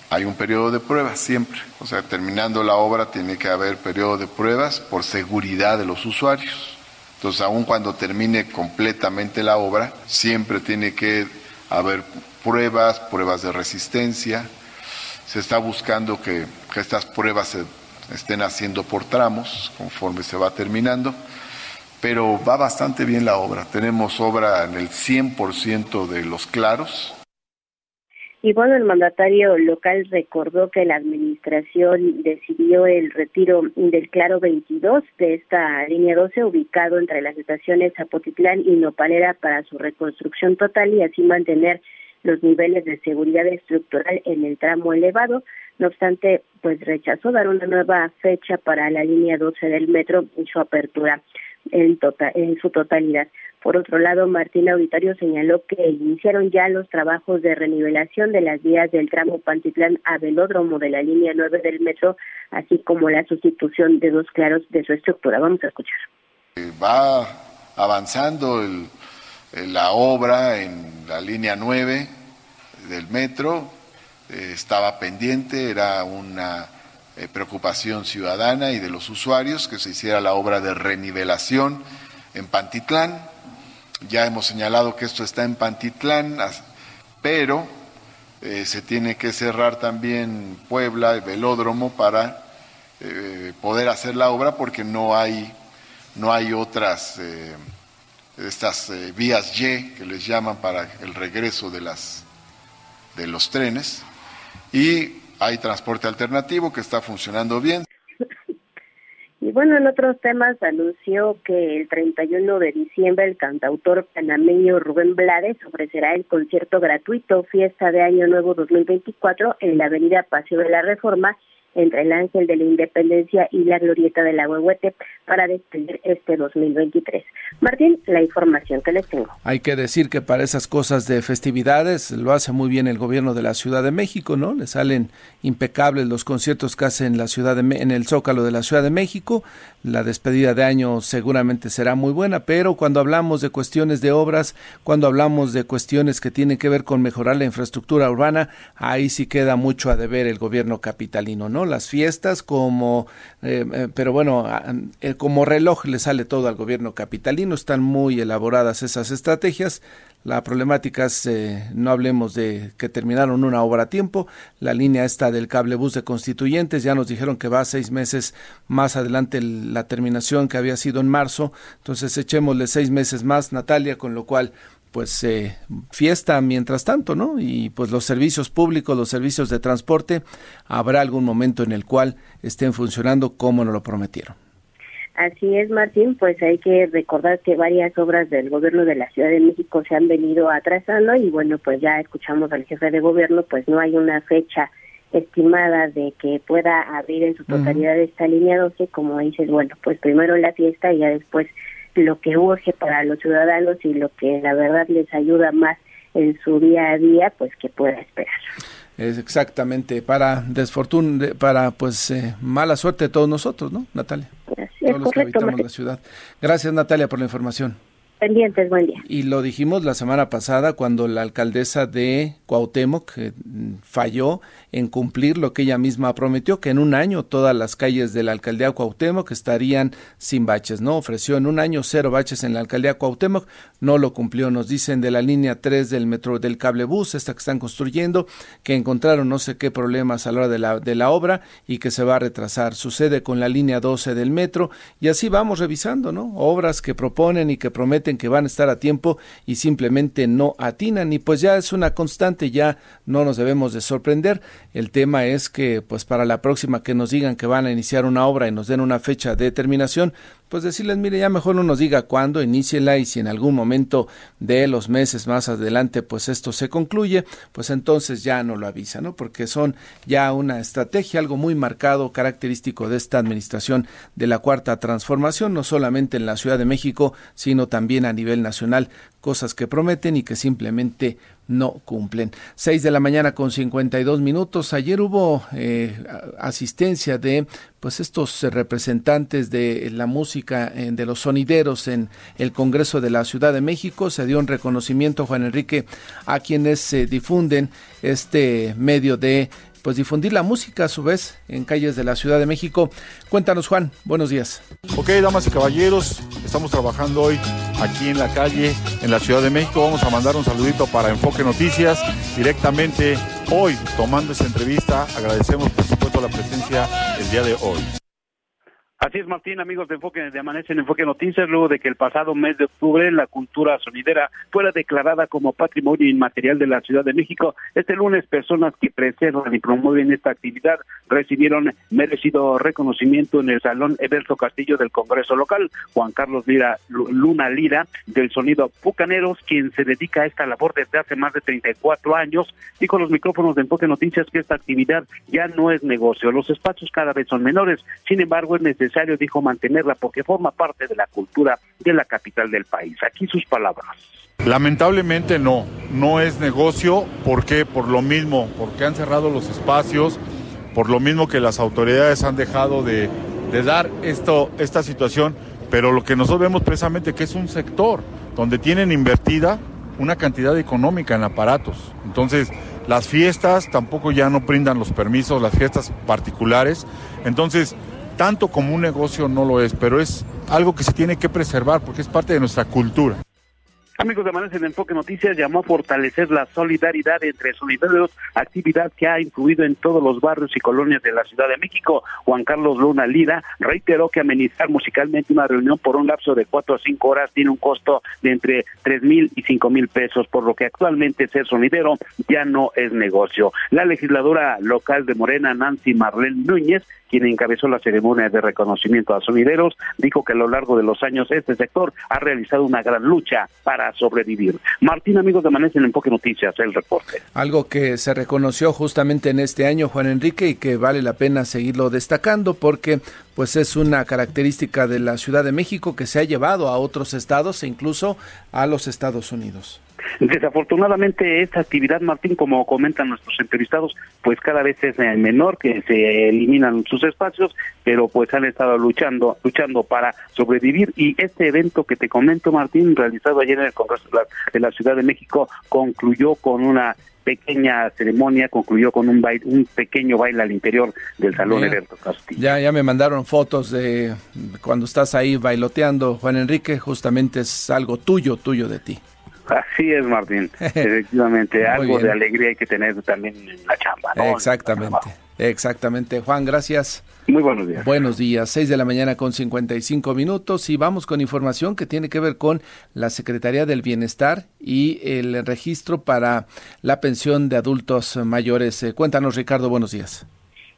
hay un periodo de pruebas siempre. O sea, terminando la obra tiene que haber periodo de pruebas por seguridad de los usuarios. Entonces, aun cuando termine completamente la obra, siempre tiene que haber pruebas, pruebas de resistencia. Se está buscando que, que estas pruebas se estén haciendo por tramos conforme se va terminando, pero va bastante bien la obra. Tenemos obra en el 100% de los claros. Y bueno, el mandatario local recordó que la administración decidió el retiro del claro 22 de esta línea 12 ubicado entre las estaciones Zapotitlán y Nopalera para su reconstrucción total y así mantener los niveles de seguridad estructural en el tramo elevado. No obstante, pues rechazó dar una nueva fecha para la línea 12 del metro y su apertura en, tota-, en su totalidad. Por otro lado, Martín Auditorio señaló que iniciaron ya los trabajos de renivelación de las vías del tramo Pantitlán a Velódromo de la línea 9 del metro, así como la sustitución de dos claros de su estructura. Vamos a escuchar. Va avanzando la obra en la línea 9 del metro, eh, estaba pendiente, era una eh, preocupación ciudadana y de los usuarios que se hiciera la obra de renivelación en Pantitlán. Ya hemos señalado que esto está en Pantitlán, pero eh, se tiene que cerrar también Puebla, el velódromo, para poder hacer la obra porque no hay, no hay otras, estas vías Y que les llaman para el regreso de, las, de los trenes y hay transporte alternativo que está funcionando bien. Y bueno, en otros temas anunció que el 31 de diciembre el cantautor panameño Rubén Blades ofrecerá el concierto gratuito Fiesta de Año Nuevo 2024 en la avenida Paseo de la Reforma entre el Ángel de la Independencia y la Glorieta de la Huehuete para despedir este 2023. Martín, la información que les tengo. Hay que decir que para esas cosas de festividades lo hace muy bien el gobierno de la Ciudad de México, ¿no? Le salen impecables los conciertos que hace en la ciudad de en el Zócalo de la Ciudad de México. La despedida de año seguramente será muy buena, pero cuando hablamos de cuestiones de obras, cuando hablamos de cuestiones que tienen que ver con mejorar la infraestructura urbana, ahí sí queda mucho a deber el gobierno capitalino, ¿no? Las fiestas como, eh, eh, pero bueno, eh, como reloj le sale todo al gobierno capitalino, están muy elaboradas esas estrategias. La problemática es, no hablemos de que terminaron una obra a tiempo, la línea esta del cable bus de constituyentes, ya nos dijeron que va seis meses más adelante la terminación que había sido en marzo, entonces echémosle seis meses más, Natalia, con lo cual pues eh, fiesta mientras tanto, ¿no? Y pues los servicios públicos, los servicios de transporte, habrá algún momento en el cual estén funcionando como nos lo prometieron. Así es, Martín, pues hay que recordar que varias obras del gobierno de la Ciudad de México se han venido atrasando y bueno, pues ya escuchamos al jefe de gobierno, pues no hay una fecha estimada de que pueda abrir en su totalidad esta línea 12, como dices, bueno, pues primero la fiesta y ya después lo que urge para los ciudadanos y lo que la verdad les ayuda más en su día a día, pues que pueda esperar. Es exactamente para desfortuna, para pues eh, mala suerte de todos nosotros, ¿no, Natalia? todos los que habitamos la ciudad. Gracias, Natalia, por la información pendientes, buen día. Y lo dijimos la semana pasada cuando la alcaldesa de Cuauhtémoc eh, falló en cumplir lo que ella misma prometió, que en un año todas las calles de la alcaldía Cuauhtémoc estarían sin baches, ¿no? Ofreció en un año cero baches en la alcaldía Cuauhtémoc, no lo cumplió. Nos dicen de la línea 3 del metro del cablebús, esta que están construyendo, que encontraron no sé qué problemas a la hora de la, de la obra y que se va a retrasar. Sucede con la línea 12 del metro y así vamos revisando, ¿no? Obras que proponen y que prometen que van a estar a tiempo y simplemente no atinan y pues ya es una constante, ya no nos debemos de sorprender. El tema es que pues para la próxima que nos digan que van a iniciar una obra y nos den una fecha de terminación, pues decirles, mire, ya mejor no nos diga cuándo, iníciela y si en algún momento de los meses más adelante, pues esto se concluye, pues entonces ya no lo avisa, ¿no? Porque son ya una estrategia, algo muy marcado, característico de esta administración de la cuarta transformación, no solamente en la Ciudad de México, sino también a nivel nacional, cosas que prometen y que simplemente no cumplen. Seis de la mañana con cincuenta y dos minutos. Ayer hubo eh, asistencia de pues estos representantes de la música eh, de los sonideros en el Congreso de la Ciudad de México. Se dio un reconocimiento, Juan Enrique, a quienes eh, difunden este medio de pues difundir la música a su vez en calles de la Ciudad de México. Cuéntanos, Juan, buenos días. Ok, damas y caballeros, estamos trabajando hoy aquí en la calle, en la Ciudad de México. Vamos a mandar un saludito para Enfoque Noticias directamente hoy, tomando esta entrevista. Agradecemos, por supuesto, la presencia el día de hoy. Así es, Martín, amigos de Enfoque de Amanece en Enfoque Noticias, luego de que el pasado mes de octubre la cultura sonidera fuera declarada como patrimonio inmaterial de la Ciudad de México, este lunes personas que preservan y promueven esta actividad recibieron merecido reconocimiento en el Salón Everto Castillo del Congreso Local. Juan Carlos Lira, Luna Lira, del Sonido Pucaneros, quien se dedica a esta labor desde hace más de 34 años, dijo a los micrófonos de Enfoque Noticias que esta actividad ya no es negocio, los espacios cada vez son menores, sin embargo es necesario dijo, mantenerla porque forma parte de la cultura de la capital del país. Aquí sus palabras. Lamentablemente no, no es negocio. ¿Por qué? Por lo mismo, porque han cerrado los espacios, por lo mismo que las autoridades han dejado de, de dar esto, esta situación, pero lo que nosotros vemos precisamente que es un sector donde tienen invertida una cantidad económica en aparatos. Entonces, las fiestas tampoco ya no brindan los permisos, las fiestas particulares. Entonces, tanto como un negocio no lo es, pero es algo que se tiene que preservar porque es parte de nuestra cultura. Amigos de Amanece en Enfoque Noticias llamó a fortalecer la solidaridad entre solidarios, actividad que ha influido en todos los barrios y colonias de la Ciudad de México. Juan Carlos Luna Lira reiteró que amenizar musicalmente una reunión por un lapso de cuatro a cinco horas tiene un costo de entre tres mil y cinco mil pesos, por lo que actualmente ser sonidero ya no es negocio. La legisladora local de Morena, Nancy Marlene Núñez, quien encabezó la ceremonia de reconocimiento a sonideros, dijo que a lo largo de los años este sector ha realizado una gran lucha para sobrevivir. Martín, amigos de Amanece en Enfoque Noticias, el reporte. Algo que se reconoció justamente en este año, Juan Enrique, y que vale la pena seguirlo destacando porque pues es una característica de la Ciudad de México que se ha llevado a otros estados e incluso a los Estados Unidos. Desafortunadamente esta actividad, Martín, como comentan nuestros entrevistados, pues cada vez es menor, que se eliminan sus espacios, pero pues han estado luchando, luchando para sobrevivir y este evento que te comento, Martín, realizado ayer en el Congreso de la Ciudad de México, concluyó con una pequeña ceremonia concluyó con un baile, un pequeño baile al interior del salón Everto Castillo. Ya, ya me mandaron fotos de cuando estás ahí bailoteando, Juan Enrique, justamente es algo tuyo, tuyo de ti. Así es, Martín. Efectivamente, algo de alegría hay que tener también en la chamba. Exactamente, exactamente. Juan, gracias. Muy buenos días. Buenos días, 6 de la mañana con 55 minutos y vamos con información que tiene que ver con la Secretaría del Bienestar y el registro para la pensión de adultos mayores. Eh, cuéntanos, Ricardo, buenos días.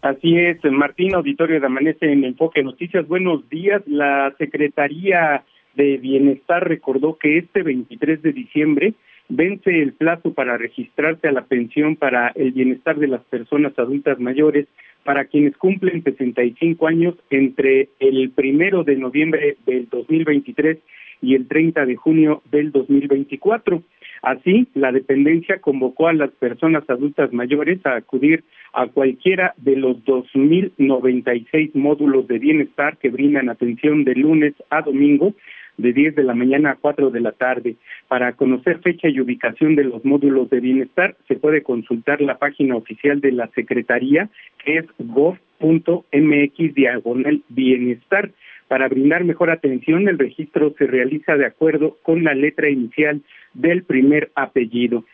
Así es, Martín Auditorio de Amanece en Enfoque Noticias. Buenos días. La Secretaría de Bienestar recordó que este 23 de diciembre vence el plazo para registrarse a la pensión para el bienestar de las personas adultas mayores para quienes cumplen 65 años entre el primero de noviembre del 2023 y el 30 de junio del 2024. Así, la dependencia convocó a las personas adultas mayores a acudir a cualquiera de los 2.096 módulos de bienestar que brindan atención de lunes a domingo de 10 de la mañana a 4 de la tarde. Para conocer fecha y ubicación de los módulos de bienestar, se puede consultar la página oficial de la Secretaría, que es gov.mx diagonal bienestar. Para brindar mejor atención, el registro se realiza de acuerdo con la letra inicial del primer apellido.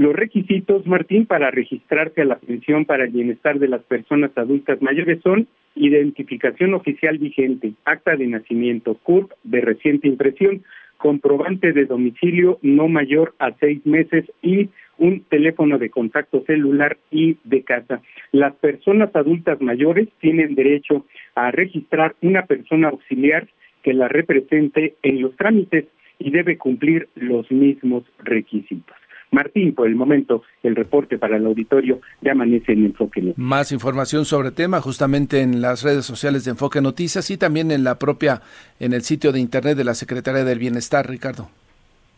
Los requisitos, Martín, para registrarse a la pensión para el bienestar de las personas adultas mayores son identificación oficial vigente, acta de nacimiento, CURP de reciente impresión, comprobante de domicilio no mayor a seis meses y un teléfono de contacto celular y de casa. Las personas adultas mayores tienen derecho a registrar una persona auxiliar que la represente en los trámites y debe cumplir los mismos requisitos. Martín, por el momento, el reporte para el auditorio de Amanece en Enfoque Más información sobre el tema justamente en las redes sociales de Enfoque Noticias y también en la propia, en el sitio de internet de la Secretaría del Bienestar, Ricardo.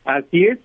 Así es,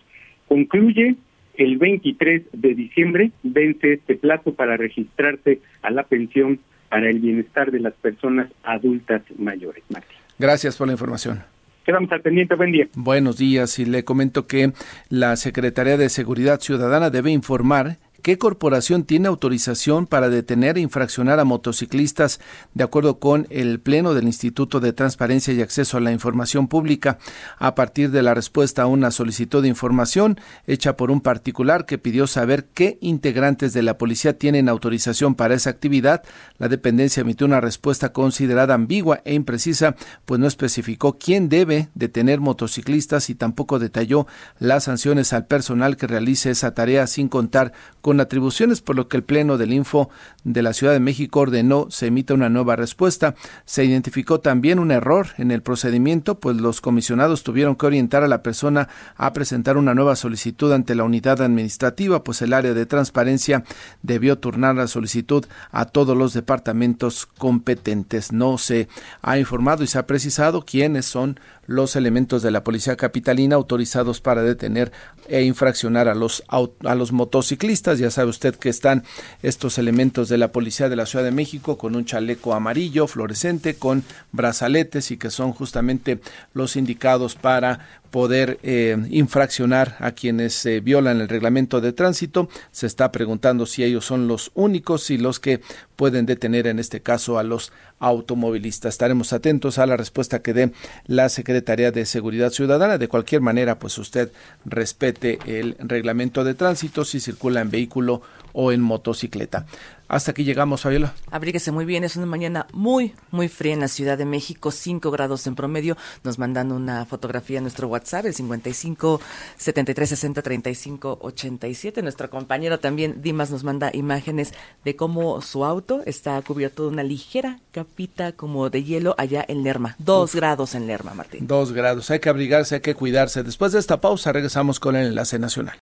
concluye el 23 de diciembre, vence este plazo para registrarse a la pensión para el bienestar de las personas adultas mayores. Martín. Gracias por la información. Quedamos al pendiente. Buen día. Buenos días y le comento que la Secretaría de Seguridad Ciudadana debe informar ¿Qué corporación tiene autorización para detener e infraccionar a motociclistas de acuerdo con el Pleno del Instituto de Transparencia y Acceso a la Información Pública a partir de la respuesta a una solicitud de información hecha por un particular que pidió saber qué integrantes de la policía tienen autorización para esa actividad? La dependencia emitió una respuesta considerada ambigua e imprecisa, pues no especificó quién debe detener motociclistas y tampoco detalló las sanciones al personal que realice esa tarea sin contar con atribuciones, por lo que el Pleno del Info de la Ciudad de México ordenó se emita una nueva respuesta. Se identificó también un error en el procedimiento, pues los comisionados tuvieron que orientar a la persona a presentar una nueva solicitud ante la unidad administrativa, pues el área de transparencia debió turnar la solicitud a todos los departamentos competentes. No se ha informado y se ha precisado quiénes son los elementos de la policía capitalina autorizados para detener e infraccionar a los, a los motociclistas. Ya sabe usted que están estos elementos de la policía de la Ciudad de México con un chaleco amarillo fluorescente, con brazaletes y que son justamente los indicados para poder eh, infraccionar a quienes eh, violan el reglamento de tránsito. Se está preguntando si ellos son los únicos y los que pueden detener en este caso a los automovilistas. Estaremos atentos a la respuesta que dé la Secretaría de Seguridad Ciudadana. De cualquier manera, pues usted respete el reglamento de tránsito si circula en vehículo o en motocicleta. Hasta aquí llegamos, Fabiola. Abríguese muy bien, es una mañana muy, muy fría en la Ciudad de México, 5 grados en promedio. Nos mandan una fotografía a nuestro WhatsApp, el 55 73 60 35 87. Nuestro compañero también, Dimas, nos manda imágenes de cómo su auto está cubierto de una ligera capita como de hielo allá en Lerma. Dos grados en Lerma, Martín. Dos grados, hay que abrigarse, hay que cuidarse. Después de esta pausa regresamos con el enlace nacional.